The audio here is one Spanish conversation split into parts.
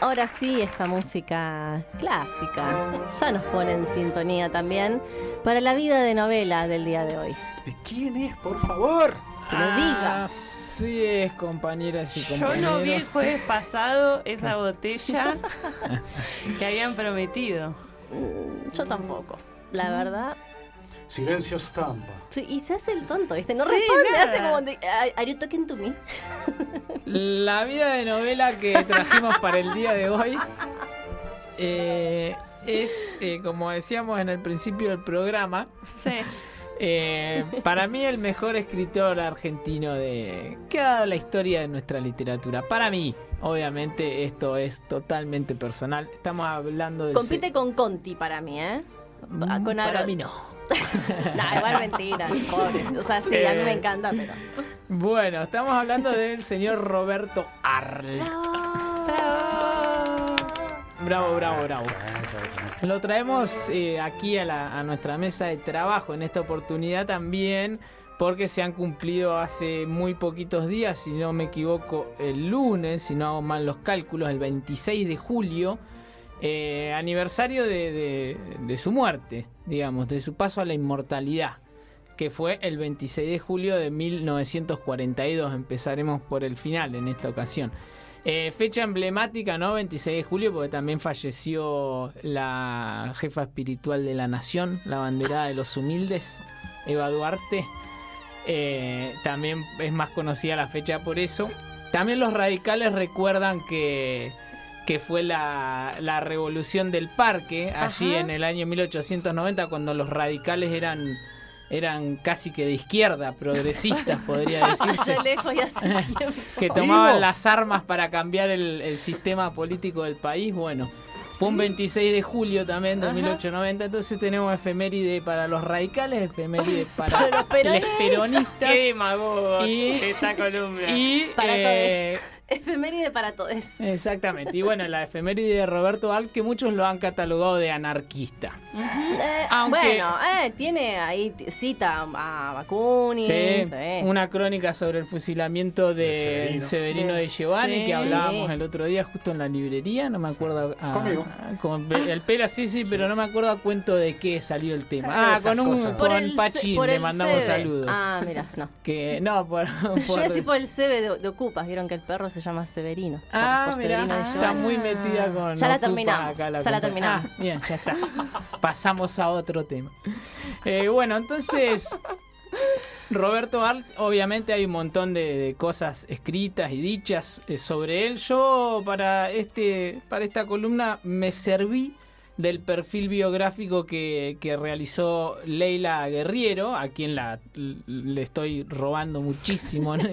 Ahora sí, esta música clásica ya nos pone en sintonía también para la vida de novela del día de hoy. ¿De quién es, por favor? Que lo diga. Así es, compañeras y Yo compañeros. no vi el jueves pasado esa botella que habían prometido. Mm, Yo tampoco. La verdad. Silencio estampa. Sí, y se hace el tonto, ¿viste? No Sí, responde, nada. hace como de. "Are- you talking to me? La vida de novela que trajimos para el día de hoy eh, es, eh, como decíamos en el principio del programa, Sí. eh, para mí el mejor escritor argentino de que ha dado la historia de nuestra literatura. Para mí, obviamente, esto es totalmente personal. Estamos hablando de Compite con Conti para mí, ¿eh? Mm, con para mí no. Nah, igual mentira, pobre. O sea, sí, a mí me Eh. encanta, pero. Bueno, estamos hablando del señor Roberto Arlt. Bravo, bravo, bravo. Sí. Lo traemos eh, aquí a, la- a nuestra mesa de trabajo en esta oportunidad también porque se han cumplido hace muy poquitos días, si no me equivoco, el lunes, si no hago mal los cálculos, el 26 de julio, eh, aniversario de, su muerte, digamos, de su paso a la inmortalidad, que fue el 26 de julio de 1942. Empezaremos por el final en esta ocasión. Eh, fecha emblemática, ¿no? 26 de julio, porque también falleció la jefa espiritual de la nación, la banderada de los humildes, Eva Duarte. Eh, también es más conocida la fecha por eso. También los radicales recuerdan que, que fue la, la revolución del parque, allí Ajá. en el año 1890, cuando los radicales eran, eran casi que de izquierda, progresistas, podría decirse lejos y hace tiempo. que tomaban ¡Vivos! las armas para cambiar el, el sistema político del país. Bueno, fue un 26 de julio también de Ajá. 1890, entonces tenemos efeméride para los radicales, efeméride para, Para los peronistas. los peronistas Qué demagogo Y- esta columna. y Para eh, todos. Efeméride para todos. exactamente. Y bueno, la efeméride de Roberto Al que muchos lo han catalogado de anarquista. Eh, Aunque- Bueno, eh, tiene ahí cita a Bakunin. Sí, sí. una crónica sobre el fusilamiento de De Severino. Severino, de Giovanni Sí, que hablábamos sí. el otro día justo en la librería, no me acuerdo. a- Conmigo. Con el pela, sí, sí, pero no me acuerdo a cuento de qué salió el tema. Ah, esas con un cosas. con Pachín, por le el mandamos saludos. Ah, mira, no. Que no, por, Yo por- iba a decir por el CB de, de Ocupas. Vieron que el perro se llama Severino. Ah, por mirá, Severino de está muy metida con Ya la terminamos, acá ya la terminamos. Ah, bien, ya está. Pasamos a otro tema. Eh, bueno, entonces Roberto Art, obviamente hay un montón de, de cosas escritas y dichas eh, sobre él. Yo para este para esta columna me serví del perfil biográfico que, que realizó Leila Guerriero, a quien la, le estoy robando muchísimo ¿no?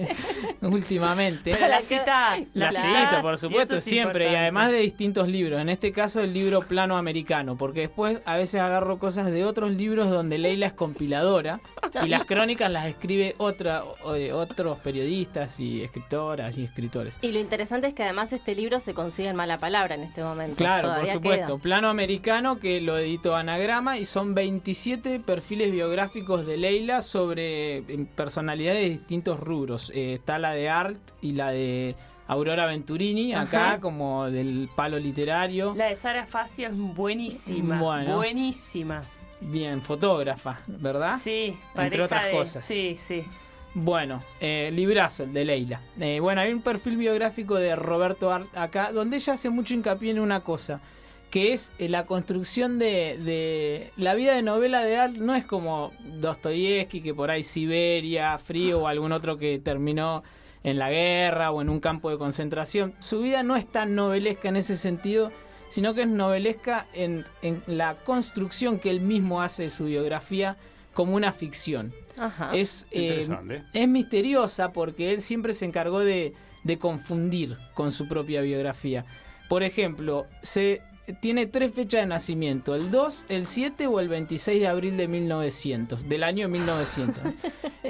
últimamente. Pero la citas. La citas, por supuesto, es siempre. Y además de distintos libros. En este caso, el libro Plano Americano. Porque después a veces agarro cosas de otros libros donde Leila es compiladora. Y las crónicas las escribe otra, eh, otros periodistas y escritoras y escritores. Y lo interesante es que además este libro se consigue en mala palabra en este momento. Claro, por supuesto. queda. Plano Americano, que lo editó Anagrama, y son 27 perfiles biográficos de Leila sobre eh, personalidades de distintos rubros. Eh, está la de Art y la de Aurora Venturini, acá Ajá. como del palo literario. La de Sara Facio es buenísima. Bueno. Buenísima. Bien, fotógrafa, ¿verdad? Sí, Entre otras de- cosas. Sí, sí. Bueno, eh, librazo el de Leila. Eh, bueno, hay un perfil biográfico de Roberto Art acá, donde ella hace mucho hincapié en una cosa, que es eh, la construcción de, de la vida de novela de Art. No es como Dostoyevsky, que por ahí Siberia, Frío o algún otro que terminó en la guerra o en un campo de concentración. Su vida no es tan novelesca en ese sentido, sino que es novelesca en, en la construcción que él mismo hace de su biografía como una ficción. Ajá. Es, eh, Interesante. es misteriosa porque él siempre se encargó de, de confundir con su propia biografía. Por ejemplo, se tiene tres fechas de nacimiento, el 2, el 7 o el 26 de abril de 1900, del año 1900.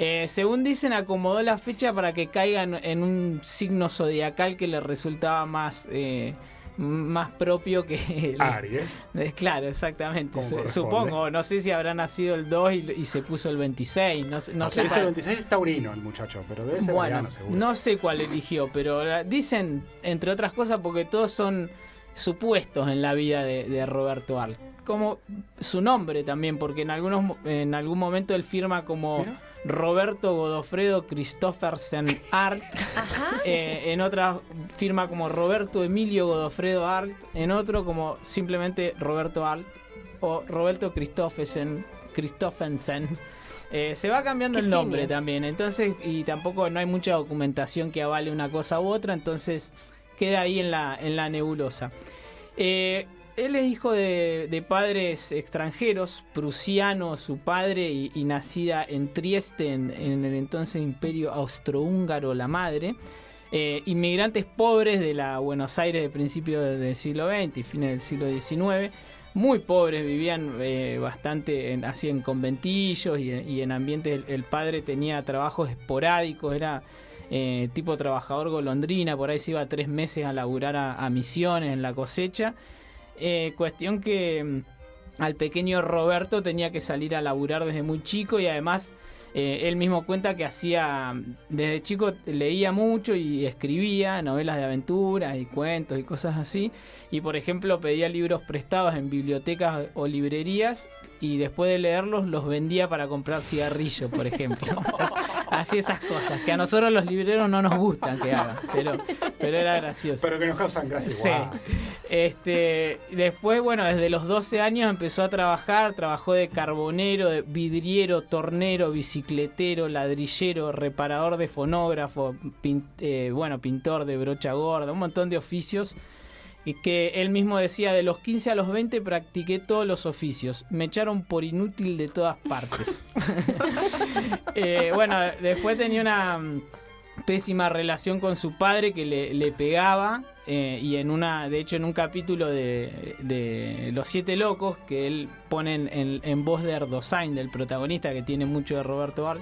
Eh, según dicen, acomodó la fecha para que caiga en, un signo zodiacal que le resultaba más, eh, más propio que el, Aries. Eh, Claro, exactamente. Supongo, no sé si habrá nacido el 2 y, y se puso el 26. No, sé- no No sé. es el cuál- 26 es taurino el muchacho, pero debe ser bueno, seguro. no sé cuál eligió, pero dicen, entre otras cosas, porque todos son supuestos en la vida de, de Roberto Art. Como su nombre también, porque en, algunos, en algún momento él firma como Mira. Roberto Godofredo Christoffersen Art. Eh, en otra firma como Roberto Emilio Godofredo Art, en otro como simplemente Roberto Art o Roberto Christoffersen. Christoffersen. Eh, se va cambiando Qué el nombre también, entonces, y tampoco no hay mucha documentación que avale una cosa u otra, entonces queda ahí en la, en la nebulosa. Eh, él es hijo de, de padres extranjeros, prusiano su padre y, nacida en Trieste, en, en el entonces imperio austrohúngaro la madre. Eh, inmigrantes pobres de la Buenos Aires de principios del siglo XX y fines del siglo XIX. Muy pobres, vivían eh, bastante así en conventillos y, y en ambientes. El, el padre tenía trabajos esporádicos, era eh, tipo trabajador golondrina, por ahí se iba tres meses a laburar a, misiones en la cosecha. Eh, cuestión que mm, al pequeño Roberto tenía que salir a laburar desde muy chico y además eh, él mismo cuenta que hacía, desde chico leía mucho y escribía novelas de aventuras y cuentos y cosas así. Y por ejemplo pedía libros prestados en bibliotecas o librerías y después de leerlos los vendía para comprar cigarrillos, por ejemplo. así esas cosas, que a nosotros los libreros no nos gustan que hagan, pero, pero era gracioso. Pero que nos causan gracia Sí. Este, después, bueno, desde los 12 años empezó a trabajar, trabajó de carbonero, de vidriero, tornero, bicicletero, ladrillero, reparador de fonógrafo, pin- eh, bueno, pintor de brocha gorda, un montón de oficios. Y que él mismo decía, de los 15 a los 20 practiqué todos los oficios. Me echaron por inútil de todas partes. Eh, bueno, después tenía una mm, pésima relación con su padre que le, le pegaba eh, y en una de hecho en un capítulo de, de Los Siete Locos que él pone en, en- en voz de Erdosain del protagonista que tiene mucho de Roberto Art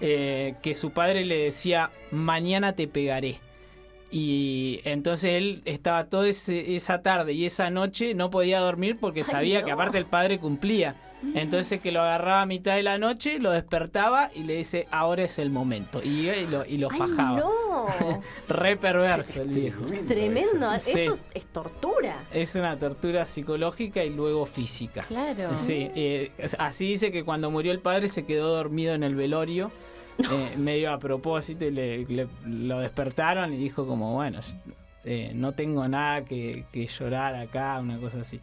eh, que su padre le decía mañana te pegaré y entonces él estaba toda ese- esa tarde y esa noche no podía dormir porque Ay, sabía no. que aparte el padre cumplía. Entonces que lo agarraba a mitad de la noche, lo despertaba y le dice, ahora es el momento. Y, y lo, y lo Ay, fajaba. no. Re perverso el viejo. Tremendo. Sí. Eso es, es tortura. Es una tortura psicológica y luego física. Claro. Sí, eh, así dice que cuando murió el padre se quedó dormido en el velorio, eh, medio a propósito, y le, lo despertaron y dijo como, bueno, eh, no tengo nada que, llorar acá, una cosa así.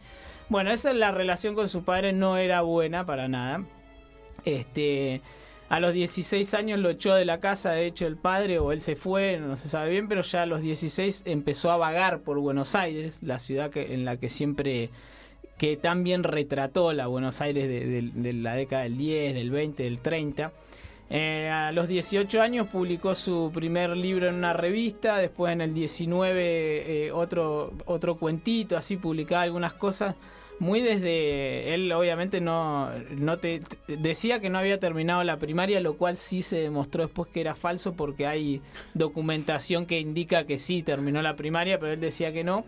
Bueno, esa es la relación con su padre, no era buena para nada. Este, a los 16 años lo echó de la casa, de hecho, el padre, o él se fue, no se sabe bien, pero ya a los 16 empezó a vagar por Buenos Aires, la ciudad que, en la que siempre que tan bien retrató la Buenos Aires de, de- de la década del 10, del 20, del 30. Eh, a los 18 años publicó su primer libro en una revista, después en el 19 eh, otro, otro cuentito, así publicaba algunas cosas. Muy desde él, obviamente, no, no te, te- decía que no había terminado la primaria, lo cual sí se demostró después que era falso porque hay documentación que indica que sí terminó la primaria, pero él decía que no.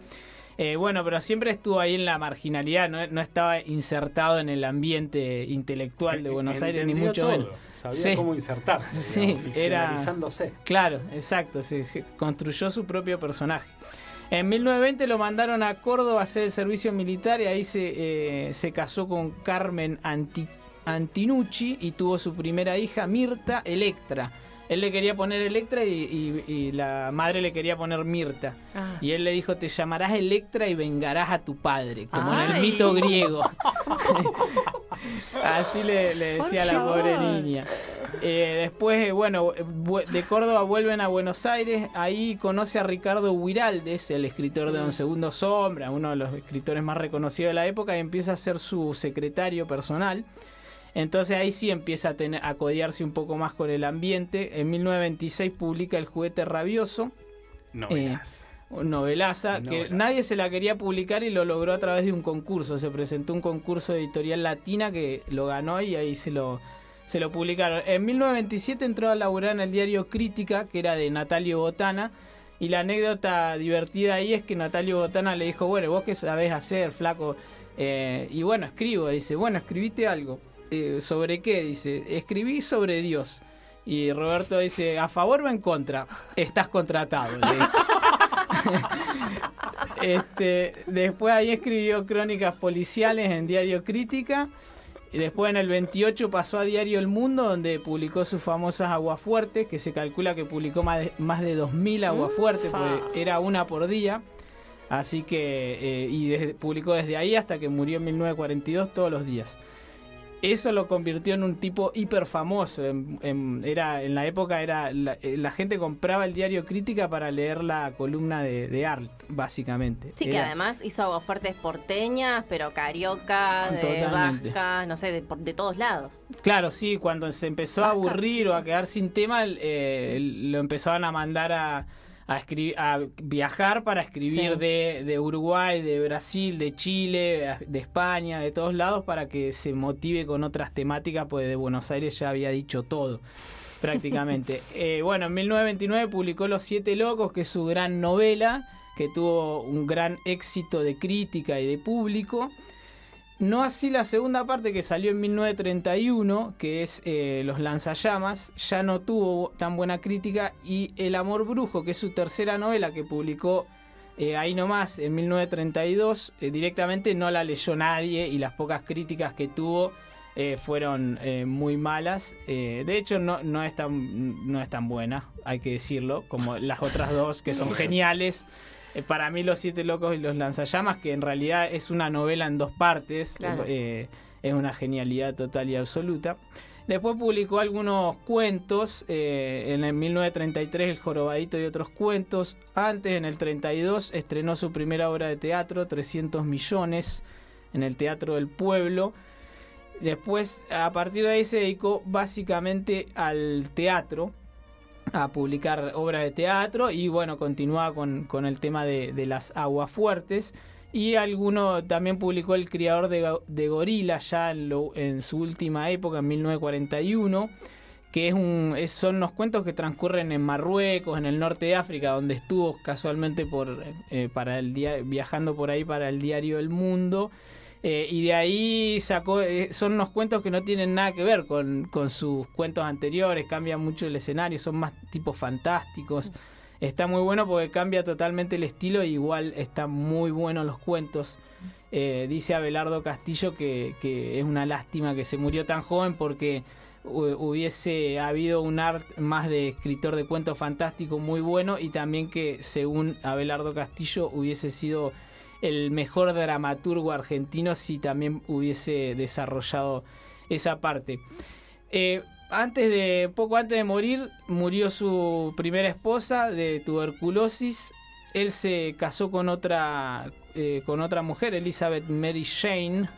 Eh, bueno, pero siempre estuvo ahí en la marginalidad, no, no estaba insertado en el ambiente intelectual de Buenos Aires, ni mucho todo. menos. Sabía Sí. cómo insertarse, Sí, digamos, era-. Claro, exacto, se construyó su propio personaje. En 1920 lo mandaron a Córdoba a hacer el servicio militar y ahí se, eh, se casó con Carmen Anti- Antinucci y tuvo su primera hija, Mirta Electra. Él le quería poner Electra y, y- y la madre le quería poner Mirta. Ah. Y él le dijo, te llamarás Electra y vengarás a tu padre, como en el mito griego. Así le, le decía a la pobre niña. Eh, después, eh, bueno, de Córdoba vuelven a Buenos Aires. Ahí conoce a Ricardo Huiraldes, el escritor de Don Segundo Sombra, uno de los escritores más reconocidos de la época, y empieza a ser su secretario personal. Entonces ahí sí empieza a, tener, a codearse un poco más con el ambiente. En 1926 publica El juguete rabioso, No Eh, un novelaza, que Novelaza. nadie se la quería publicar y lo logró a través de un concurso. Se presentó un concurso de editorial latina que lo ganó y ahí se lo, se lo publicaron. En 1927 entró a laburar en el diario Crítica, que era de Natalio Botana. Y la anécdota divertida ahí es que Natalio Botana le dijo, bueno, vos qué sabés hacer, flaco. Eh, y bueno, escribo, dice, bueno, escribiste algo. Eh, ¿Sobre qué? Dice, escribí sobre Dios. Y Roberto dice, ¿a favor o en contra? Estás contratado. este, después ahí escribió crónicas policiales en Diario Crítica. Y después en el 28 pasó a Diario El Mundo, donde publicó sus famosas Aguafuertes, que se calcula que publicó más de, más de 2.000 Aguafuertes, porque era una por día. Así que, eh, y desde- publicó desde ahí hasta que murió en 1942 todos los días. Eso lo convirtió en un tipo hiper famoso. En, en- era, en la época era la, eh, la gente compraba el diario Crítica para leer la columna de, de Art, básicamente. Sí, que además hizo fuertes porteñas, pero carioca, de vasca, no sé, de, todos lados. Claro, sí, cuando se empezó a aburrir sí, o a quedar sin tema, eh, lo empezaban a mandar a, a, a viajar para escribir Sí. de, de Uruguay, de Brasil, de Chile, de España, de todos lados, para que se motive con otras temáticas, pues de Buenos Aires ya había dicho todo. Prácticamente. Eh, bueno, en 1929 publicó Los Siete Locos, que es su gran novela, que tuvo un gran éxito de crítica y de público. No así la segunda parte que salió en 1931, que es eh, Los lanzallamas, ya no tuvo tan buena crítica y El amor brujo, que es su tercera novela que publicó eh, ahí nomás en 1932, eh, directamente no la leyó nadie y las pocas críticas que tuvo fueron muy malas. Eh, de hecho, no, no, es tan, no es tan buena, hay que decirlo, como las otras dos que son geniales. Eh, para mí Los Siete Locos y Los Lanzallamas, que en realidad es una novela en dos partes, Claro. eh, es una genialidad total y absoluta. Después publicó algunos cuentos, eh, en el 1933 El Jorobadito y otros cuentos. Antes, en el 32, estrenó su primera obra de teatro, 300 millones, en el Teatro del Pueblo. Después, a partir de ahí se dedicó básicamente al teatro, a publicar obras de teatro y bueno, continuaba con, con el tema de, de las aguas fuertes. Y alguno también publicó El criador de, de gorila ya en, lo- en su última época, en 1941, que es un, son unos cuentos que transcurren en Marruecos, en el norte de África, donde estuvo casualmente por, eh, para el dia- viajando por ahí para el diario El Mundo. Eh, y de ahí sacó, eh, son unos cuentos que no tienen nada que ver con, con sus cuentos anteriores, cambian mucho el escenario, son más tipos fantásticos. Está muy bueno porque cambia totalmente el estilo, e igual están muy buenos los cuentos. Eh, dice Abelardo Castillo que, que es una lástima que se murió tan joven porque hu- hubiese habido un art más de escritor de cuentos fantásticos muy bueno y también que según Abelardo Castillo hubiese sido el mejor dramaturgo argentino si también hubiese desarrollado esa parte. Eh, antes de, poco antes de morir, murió su primera esposa de tuberculosis. Él se casó con otra, eh, con otra mujer, Elizabeth Mary Shane,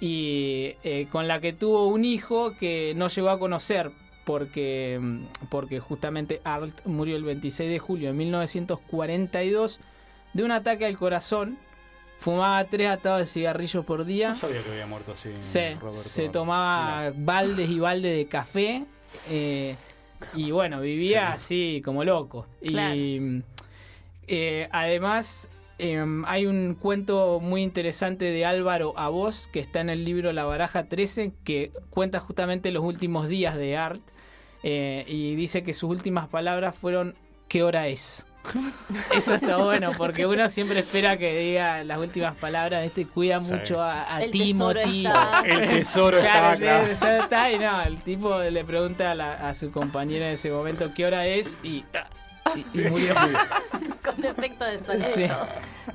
y eh, con la que tuvo un hijo que no llegó a conocer porque, mm, porque justamente Art murió el 26 de julio de 1942 de un ataque al corazón. Fumaba tres atados de cigarrillos por día. No sabía que había muerto así. Se, se tomaba baldes y baldes de café. eh, y bueno, vivía así como loco. Claro. Y eh, además em, hay un cuento muy interesante de Álvaro Avós que está en el libro La Baraja 13 que cuenta justamente los últimos días de Art. eh, y dice que sus últimas palabras fueron ¿qué hora es? Eso está bueno porque uno siempre espera que diga las últimas palabras, este cuida Sí. mucho a, a El tesoro Timothy. está- El tesoro Claro, estaba acá. el tesoro está y no, el tipo le pregunta a, la- a su compañera en ese momento qué hora es y, y, y murió. Con efecto de sonido. Sí.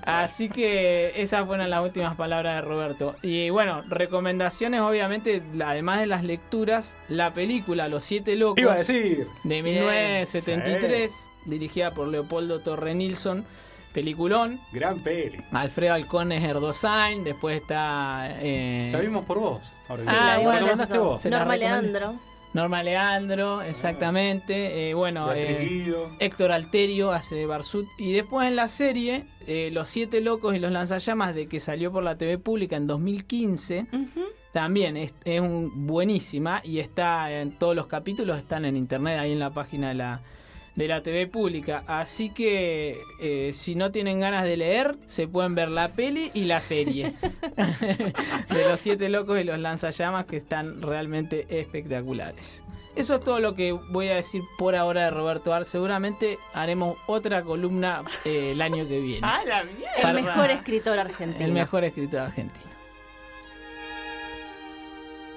Así que esas fueron las últimas palabras de Roberto. Y bueno, recomendaciones obviamente, además de las lecturas, la película Los Siete Locos Iba a decir. de 1973, dirigida por Leopoldo Torre Nilsson, peliculón. Gran peli. Alfredo Alcón es Erdosain, después está... eh, La vimos por vos. Ahora Sí, Ah, bueno, recomendaste vos. Norma. Leandro. Norma Leandro, exactamente. eh, bueno, eh. Héctor Alterio hace de Barsut. Y después en la serie, eh, Los Siete Locos y los Lanzallamas, de que salió por la TV pública en 2015, Ujú. también es, es un- buenísima y está en todos los capítulos, están en internet, ahí en la página de la, de la TV pública. Así que eh, si no tienen ganas de leer, se pueden ver la peli y la serie de los siete locos y los lanzallamas que están realmente espectaculares. Eso es todo lo que voy a decir por ahora de Roberto Ar. Seguramente haremos otra columna eh, el año que viene. ¡Ah, la mierda! El mejor escritor argentino. El mejor escritor argentino.